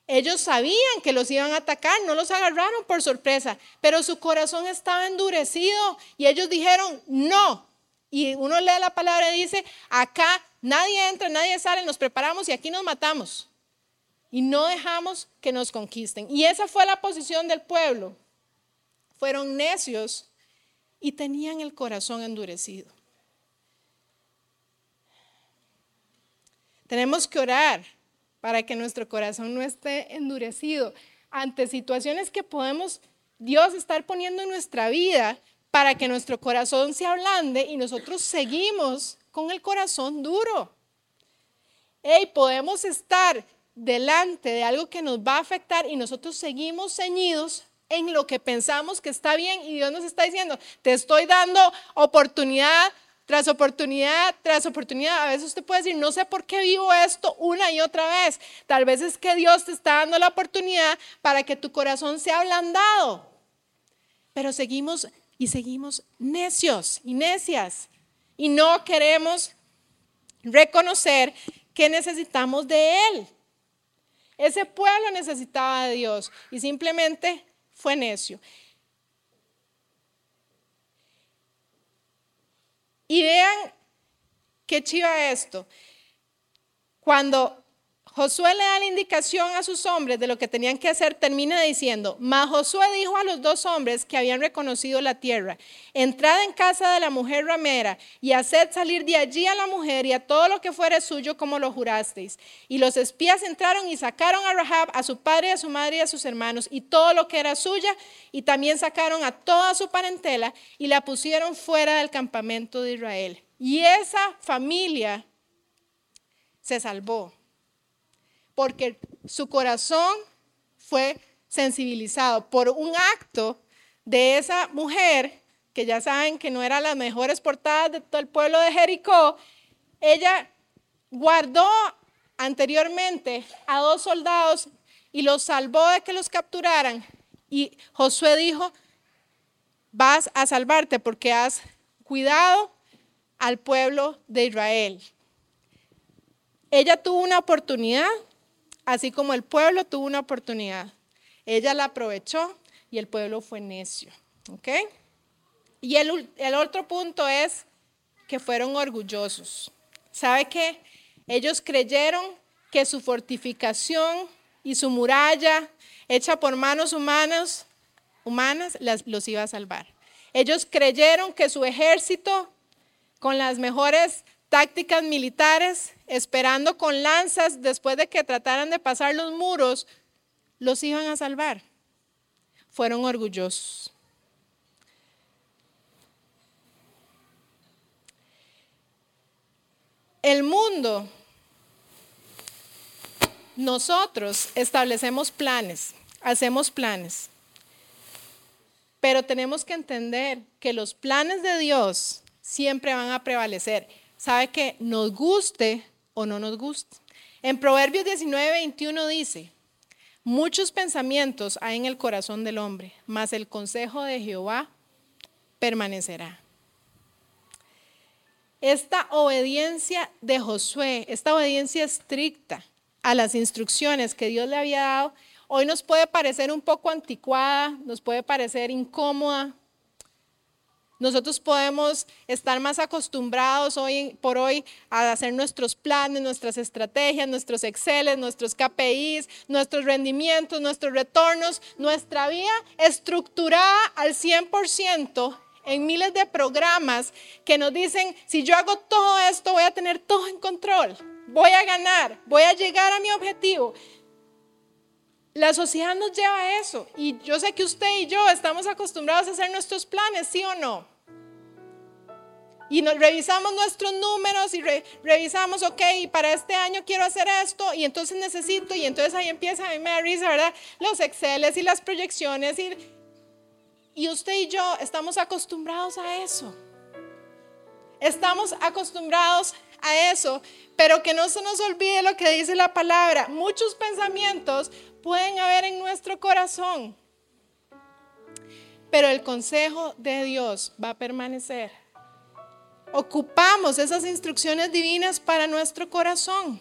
Ellos sabían que los iban a atacar, no los agarraron por sorpresa, pero su corazón estaba endurecido y ellos dijeron no. Y uno lee la palabra y dice, acá nadie entra, nadie sale, nos preparamos y aquí nos matamos. y no dejamos que nos conquisten. Y esa fue la posición del pueblo. Fueron necios y tenían el corazón endurecido. Tenemos que orar para que nuestro corazón no esté endurecido ante situaciones que podemos Dios estar poniendo en nuestra vida para que nuestro corazón se ablande y nosotros seguimos con el corazón duro. Hey, podemos estar delante de algo que nos va a afectar y nosotros seguimos ceñidos en lo que pensamos que está bien y Dios nos está diciendo, te estoy dando oportunidad tras oportunidad, tras oportunidad. A veces usted puede decir, no sé por qué vivo esto una y otra vez. Tal vez es que Dios te está dando la oportunidad para que tu corazón sea ablandado. Pero seguimos y seguimos necios y necias. Y no queremos reconocer que necesitamos de Él. Ese pueblo necesitaba de Dios y simplemente fue necio. Y vean qué chiva esto. Cuando Josué le da la indicación a sus hombres de lo que tenían que hacer, termina diciendo, mas Josué dijo a los dos hombres que habían reconocido la tierra, entrad en casa de la mujer ramera y haced salir de allí a la mujer y a todo lo que fuere suyo como lo jurasteis. Y los espías entraron y sacaron a Rahab, a su padre, a su madre y a sus hermanos y todo lo que era suya, y también sacaron a toda su parentela y la pusieron fuera del campamento de Israel. Y esa familia se salvó porque su corazón fue sensibilizado por un acto de esa mujer, que ya saben que no era las mejores portadas de todo el pueblo de Jericó, ella guardó anteriormente a dos soldados y los salvó de que los capturaran. Y Josué dijo, vas a salvarte porque has cuidado al pueblo de Israel. Ella tuvo una oportunidad así como el pueblo tuvo una oportunidad. Ella la aprovechó y el pueblo fue necio. ¿Ok? Y el, el otro punto es que fueron orgullosos. ¿Sabe qué? Ellos creyeron que su fortificación y su muralla hecha por manos humanas, humanas los iba a salvar. Ellos creyeron que su ejército con las mejores tácticas militares, esperando con lanzas después de que trataran de pasar los muros, los iban a salvar. Fueron orgullosos. El mundo, nosotros establecemos planes, hacemos planes, pero tenemos que entender que los planes de Dios siempre van a prevalecer sabe que nos guste o no nos guste. En Proverbios 19, 21 dice, muchos pensamientos hay en el corazón del hombre, mas el consejo de Jehová permanecerá. Esta obediencia de Josué, esta obediencia estricta a las instrucciones que Dios le había dado, hoy nos puede parecer un poco anticuada, nos puede parecer incómoda, nosotros podemos estar más acostumbrados hoy por hoy a hacer nuestros planes, nuestras estrategias, nuestros Exceles, nuestros KPIs, nuestros rendimientos, nuestros retornos, nuestra vida estructurada al 100% en miles de programas que nos dicen, si yo hago todo esto, voy a tener todo en control, voy a ganar, voy a llegar a mi objetivo. La sociedad nos lleva a eso y yo sé que usted y yo estamos acostumbrados a hacer nuestros planes, ¿sí o no? Y revisamos nuestros números y revisamos, ok, para este año quiero hacer esto y entonces necesito y entonces ahí empieza a mí me ¿verdad? Los Exceles y las proyecciones y, y usted y yo estamos acostumbrados a eso. Estamos acostumbrados a eso, pero que no se nos olvide lo que dice la palabra. Muchos pensamientos pueden haber en nuestro corazón, pero el consejo de Dios va a permanecer. Ocupamos esas instrucciones divinas para nuestro corazón.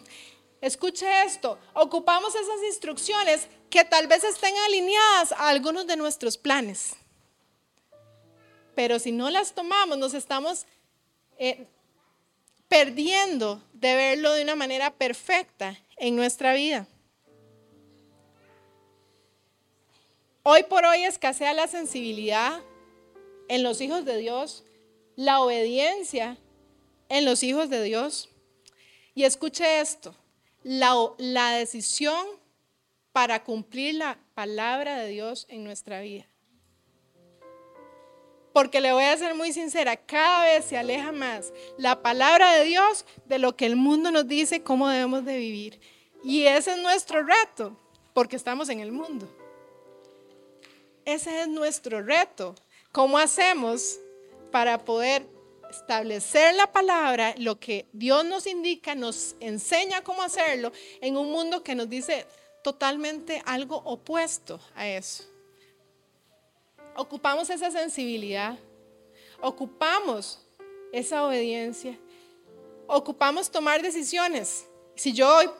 Escuche esto, ocupamos esas instrucciones que tal vez estén alineadas a algunos de nuestros planes. Pero si no las tomamos, nos estamos eh, perdiendo de verlo de una manera perfecta en nuestra vida. Hoy por hoy escasea la sensibilidad en los hijos de Dios, la obediencia en los hijos de Dios. Y escuche esto, la, decisión para cumplir la palabra de Dios en nuestra vida. Porque le voy a ser muy sincera, cada vez se aleja más la palabra de Dios de lo que el mundo nos dice cómo debemos de vivir. Y ese es nuestro reto, porque estamos en el mundo. Ese es nuestro reto. ¿Cómo hacemos para poder establecer la palabra, lo que Dios nos indica, nos enseña cómo hacerlo en un mundo que nos dice totalmente algo opuesto a eso? ocupamos esa sensibilidad, ocupamos esa obediencia, ocupamos tomar decisiones. Si yo hoy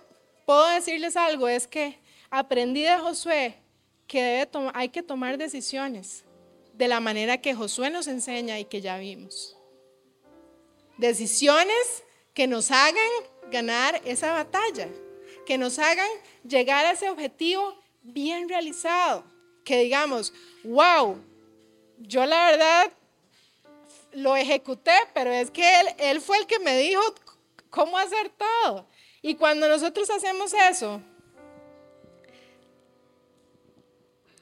puedo decirles algo, es que aprendí de Josué que debe hay que tomar decisiones de la manera que Josué nos enseña y que ya vimos. Decisiones que nos hagan ganar esa batalla, que nos hagan llegar a ese objetivo bien realizado, que digamos, wow, yo la verdad lo ejecuté, pero es que él, él fue el que me dijo cómo hacer todo. Y cuando nosotros hacemos eso,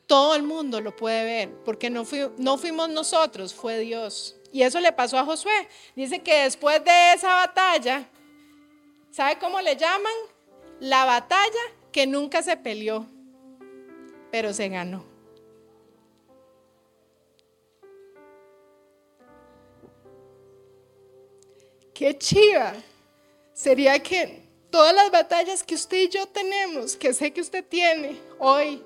todo el mundo lo puede ver, porque no, fuimos nosotros, fue Dios. Y eso le pasó a Josué. Dice que después de esa batalla, ¿sabe cómo le llaman? La batalla que nunca se peleó, pero se ganó. Qué chiva sería que todas las batallas que usted y yo tenemos, que sé que usted tiene hoy,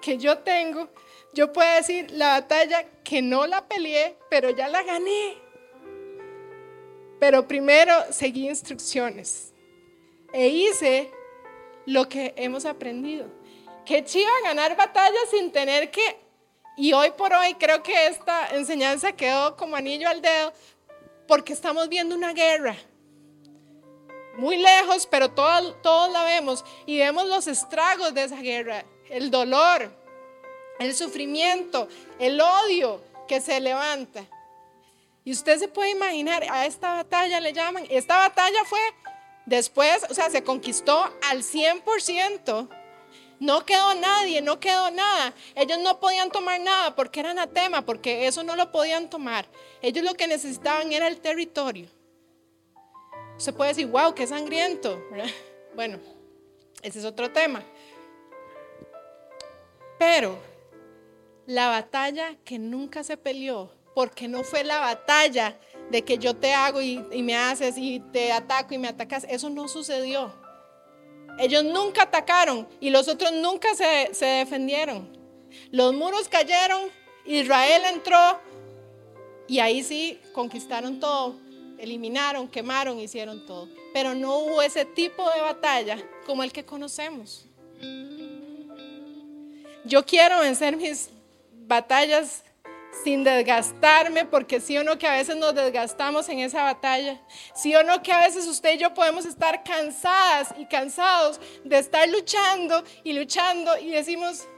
que yo tengo, yo pueda decir la batalla que no la peleé, pero ya la gané. Pero primero seguí instrucciones e hice lo que hemos aprendido. Qué chiva ganar batallas sin tener que, y hoy por hoy creo que esta enseñanza quedó como anillo al dedo, porque estamos viendo una guerra. Muy lejos, pero todos, todos la vemos y vemos los estragos de esa guerra, el dolor, el sufrimiento, el odio que se levanta. Y usted se puede imaginar, a esta batalla le llaman, esta batalla fue después, o sea, se conquistó al 100%. No quedó nadie, no quedó nada. Ellos no podían tomar nada porque era anatema, porque eso no lo podían tomar. Ellos lo que necesitaban era el territorio. Se puede decir, wow, qué sangriento. Bueno, ese es otro tema. Pero la batalla que nunca se peleó, porque no fue la batalla de que yo te hago y, me haces y te ataco y me atacas, eso no sucedió. Ellos nunca atacaron y los otros nunca se, se defendieron. Los muros cayeron, Israel entró y ahí sí conquistaron todo, eliminaron, quemaron, hicieron todo. Pero no hubo ese tipo de batalla como el que conocemos. Yo quiero vencer mis batallas sin desgastarme, porque sí o no que a veces nos desgastamos en esa batalla, sí o no que a veces usted y yo podemos estar cansadas y cansados de estar luchando y luchando y decimos,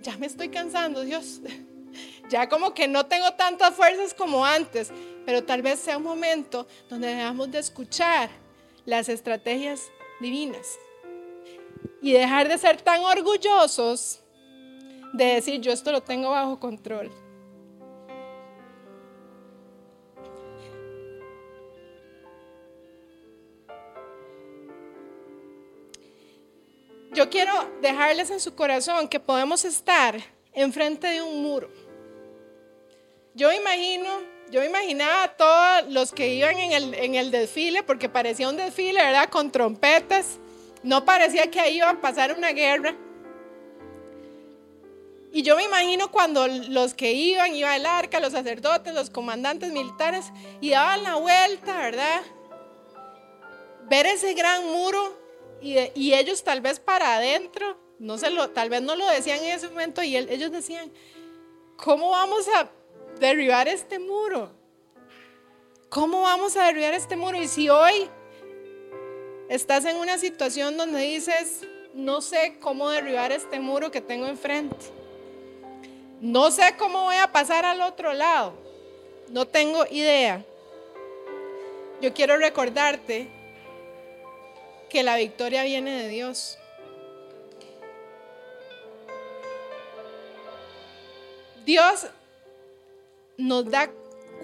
ya me estoy cansando, Dios, ya como que no tengo tantas fuerzas como antes, pero tal vez sea un momento donde debamos de escuchar las estrategias divinas. Y dejar de ser tan orgullosos de decir, yo esto lo tengo bajo control. Yo quiero dejarles en su corazón que podemos estar enfrente de un muro. Yo imagino, yo imaginaba a todos los que iban en el, en el desfile, porque parecía un desfile, ¿verdad? Con trompetas. No parecía que ahí iba a pasar una guerra. Y yo me imagino cuando los que iban, iba el arca, los sacerdotes, los comandantes militares, y daban la vuelta, ¿verdad? Ver ese gran muro y, ellos tal vez para adentro, no se lo, tal vez no lo decían en ese momento y ellos decían, ¿cómo vamos a derribar este muro? ¿Cómo vamos a derribar este muro? Y si hoy estás en una situación donde dices, no sé cómo derribar este muro que tengo enfrente. No sé cómo voy a pasar al otro lado. No tengo idea. Yo quiero recordarte que la victoria viene de Dios. Dios nos da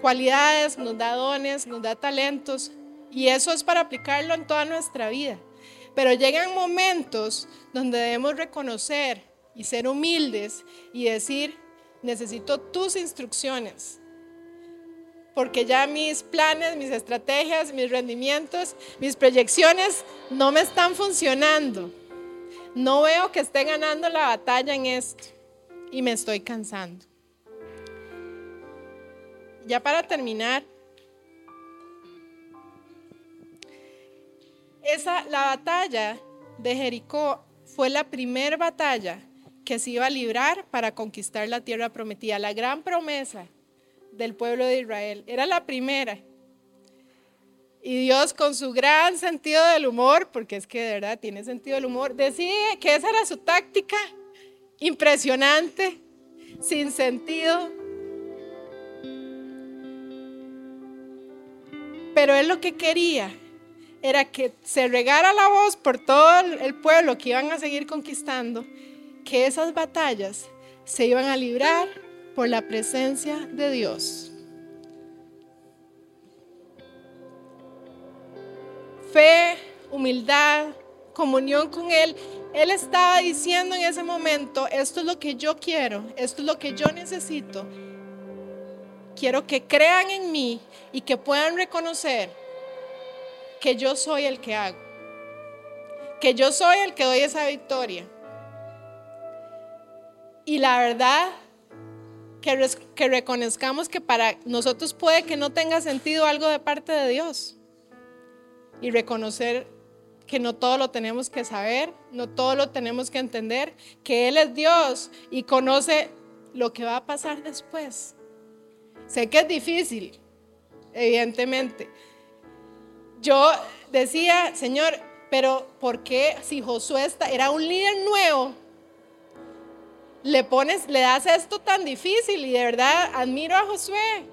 cualidades, nos da dones, nos da talentos y eso es para aplicarlo en toda nuestra vida. Pero llegan momentos donde debemos reconocer y ser humildes y decir, necesito tus instrucciones. Porque ya mis planes, mis estrategias, mis rendimientos, mis proyecciones no me están funcionando. No veo que esté ganando la batalla en esto y me estoy cansando. Ya para terminar, esa, la batalla de Jericó fue la primera batalla que se iba a librar para conquistar la tierra prometida, la gran promesa del pueblo de Israel. Era la primera. Y Dios con su gran sentido del humor, porque es que de verdad tiene sentido del humor, decide que esa era su táctica impresionante, sin sentido, Pero él lo que quería era que se regara la voz por todo el pueblo que iban a seguir conquistando, que esas batallas se iban a librar por la presencia de Dios. Fe, humildad, comunión con Él. Él estaba diciendo en ese momento, esto es lo que yo quiero, esto es lo que yo necesito. Quiero que crean en mí y que puedan reconocer que yo soy el que hago, que yo soy el que doy esa victoria. Y la verdad, que, reconozcamos que para nosotros puede que no tenga sentido algo de parte de Dios. Y reconocer que no todo lo tenemos que saber, no todo lo tenemos que entender, que Él es Dios y conoce lo que va a pasar después. Sé que es difícil, evidentemente. Yo decía, Señor, pero ¿por qué si Josué era un líder nuevo? Le pones, le das esto tan difícil y de verdad admiro a Josué.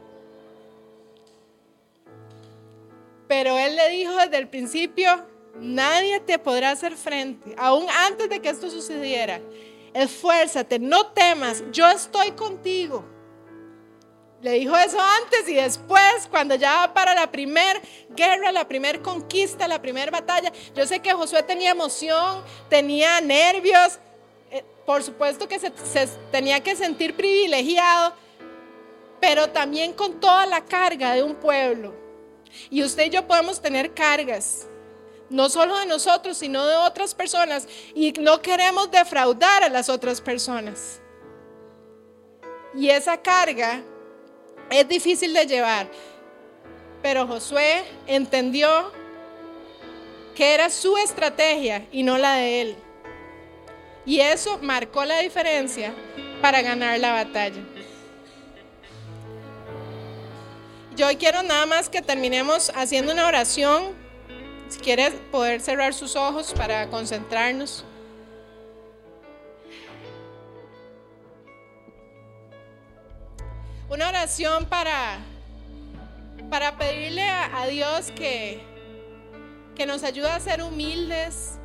Pero él le dijo desde el principio, nadie te podrá hacer frente, aún antes de que esto sucediera. Esfuérzate, no temas, yo estoy contigo. Le dijo eso antes y después, cuando ya para la primera guerra, la primera conquista, la primera batalla. Yo sé que Josué tenía emoción, tenía nervios, eh, por supuesto que se, se tenía que sentir privilegiado, pero también con toda la carga de un pueblo. Y usted y yo podemos tener cargas, no solo de nosotros, sino de otras personas, y no queremos defraudar a las otras personas. Y esa carga es difícil de llevar, pero Josué entendió que era su estrategia y no la de él. Y eso marcó la diferencia para ganar la batalla. Yo quiero nada más que terminemos haciendo una oración. Si quieres poder cerrar sus ojos para concentrarnos. Una oración para, para pedirle a, Dios que, que nos ayude a ser humildes,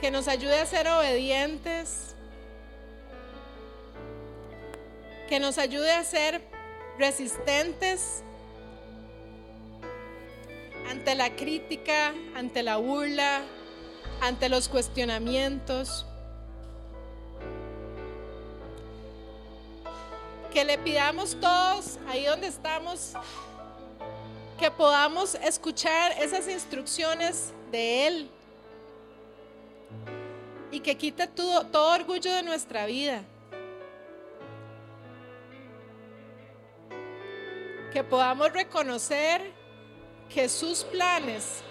que nos ayude a ser obedientes, que nos ayude a ser resistentes ante la crítica, ante la burla, ante los cuestionamientos. que le pidamos todos ahí donde estamos, que podamos escuchar esas instrucciones de Él y que quite todo, todo orgullo de nuestra vida. Que podamos reconocer que sus planes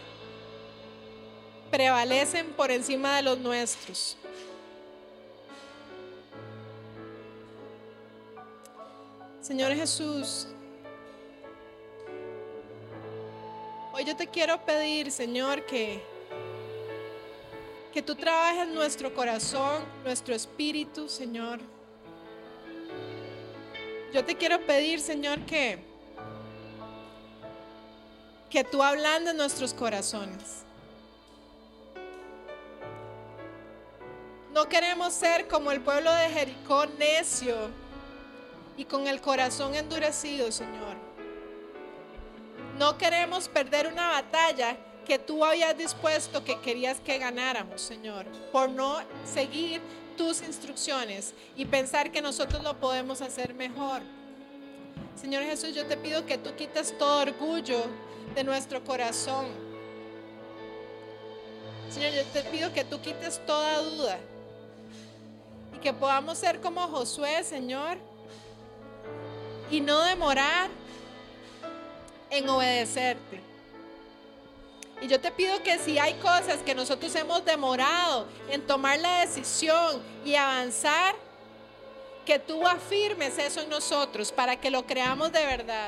prevalecen por encima de los nuestros. Señor Jesús, hoy yo te quiero pedir, Señor, que, que tú trabajes nuestro corazón, nuestro espíritu, Señor. Yo te quiero pedir, Señor, que, que tú hablando nuestros corazones. No queremos ser como el pueblo de Jericó necio y con el corazón endurecido, Señor. No queremos perder una batalla que tú habías dispuesto que querías que ganáramos, Señor, por no seguir tus instrucciones y pensar que nosotros lo podemos hacer mejor. Señor Jesús, yo te pido que tú quites todo orgullo de nuestro corazón. Señor, yo te pido que tú quites toda duda y que podamos ser como Josué, Señor, y no demorar en obedecerte. Y yo te pido que si hay cosas que nosotros hemos demorado en tomar la decisión y avanzar, que tú afirmes eso en nosotros para que lo creamos de verdad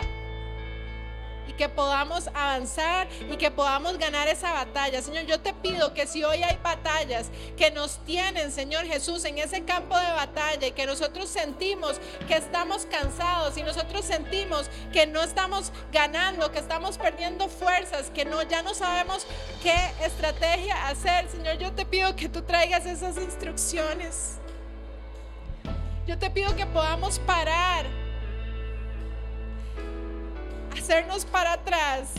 y que podamos avanzar y que podamos ganar esa batalla. Señor, yo te pido que si hoy hay batallas que nos tienen, Señor Jesús, en ese campo de batalla y que nosotros sentimos que estamos cansados y nosotros sentimos que no estamos ganando, que estamos perdiendo fuerzas, que no ya no sabemos qué estrategia hacer, Señor, yo te pido que tú traigas esas instrucciones. Yo te pido que podamos parar hacernos para atrás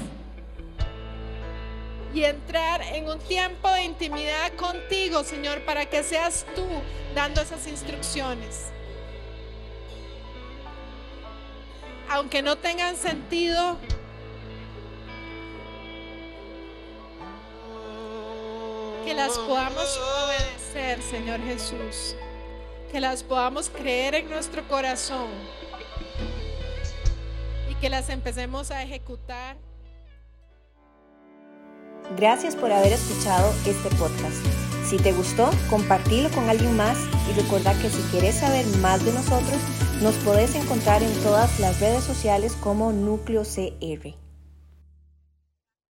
y entrar en un tiempo de intimidad contigo, Señor, para que seas tú dando esas instrucciones. Aunque no tengan sentido, que las podamos obedecer, Señor Jesús. Que las podamos creer en nuestro corazón que las empecemos a ejecutar. Gracias por haber escuchado este podcast. Si te gustó, compartilo con alguien más y recuerda que si quieres saber más de nosotros, nos podés encontrar en todas las redes sociales como Núcleo CR.